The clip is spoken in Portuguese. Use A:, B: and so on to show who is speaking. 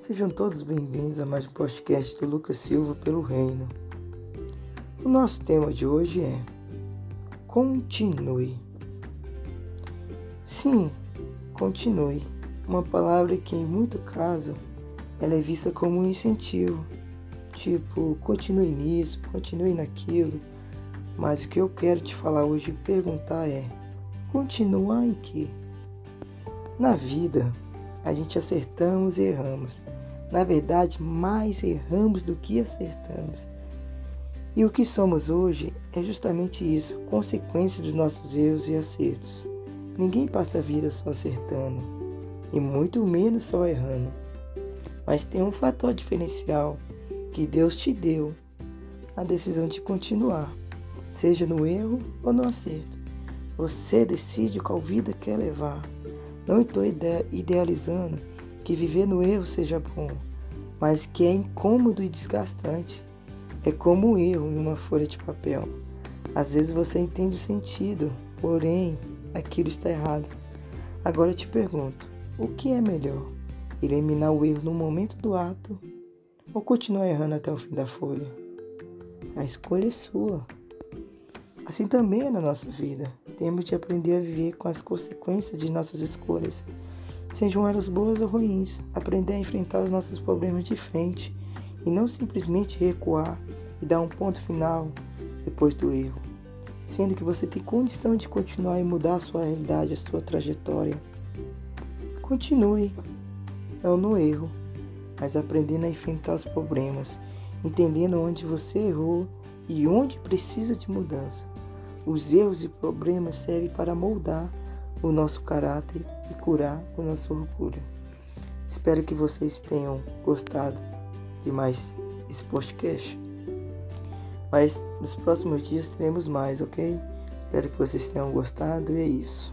A: Sejam todos bem-vindos a mais um podcast do Lucas Silva pelo Reino. O nosso tema de hoje é Continue. Sim, continue. Uma palavra que em muito caso ela é vista como um incentivo. Tipo, continue nisso, continue naquilo. Mas o que eu quero te falar hoje e perguntar é: continuar em quê? Na vida, a gente acertamos e erramos. Na verdade, mais erramos do que acertamos. E o que somos hoje é justamente isso, consequência dos nossos erros e acertos. Ninguém passa a vida só acertando, e muito menos só errando. Mas tem um fator diferencial que Deus te deu, a decisão de continuar, seja no erro ou no acerto. Você decide qual vida quer levar. Não estou idealizando que viver no erro seja bom, mas que é incômodo e desgastante. É como um erro em uma folha de papel. Às vezes você entende o sentido, porém aquilo está errado. Agora eu te pergunto: o que é melhor? Eliminar o erro no momento do ato ou continuar errando até o fim da folha? A escolha é sua. Assim também é na nossa vida. Temos de aprender a viver com as consequências de nossas escolhas, sejam elas boas ou ruins. Aprender a enfrentar os nossos problemas de frente e não simplesmente recuar e dar um ponto final depois do erro, sendo que você tem condição de continuar e mudar a sua realidade, a sua trajetória. Continue, não no erro, mas aprendendo a enfrentar os problemas, entendendo onde você errou e onde precisa de mudança. Os erros e problemas servem para moldar o nosso caráter e curar o nosso orgulho. Espero que vocês tenham gostado de mais esse podcast. Mas nos próximos dias teremos mais, ok? Espero que vocês tenham gostado e é isso.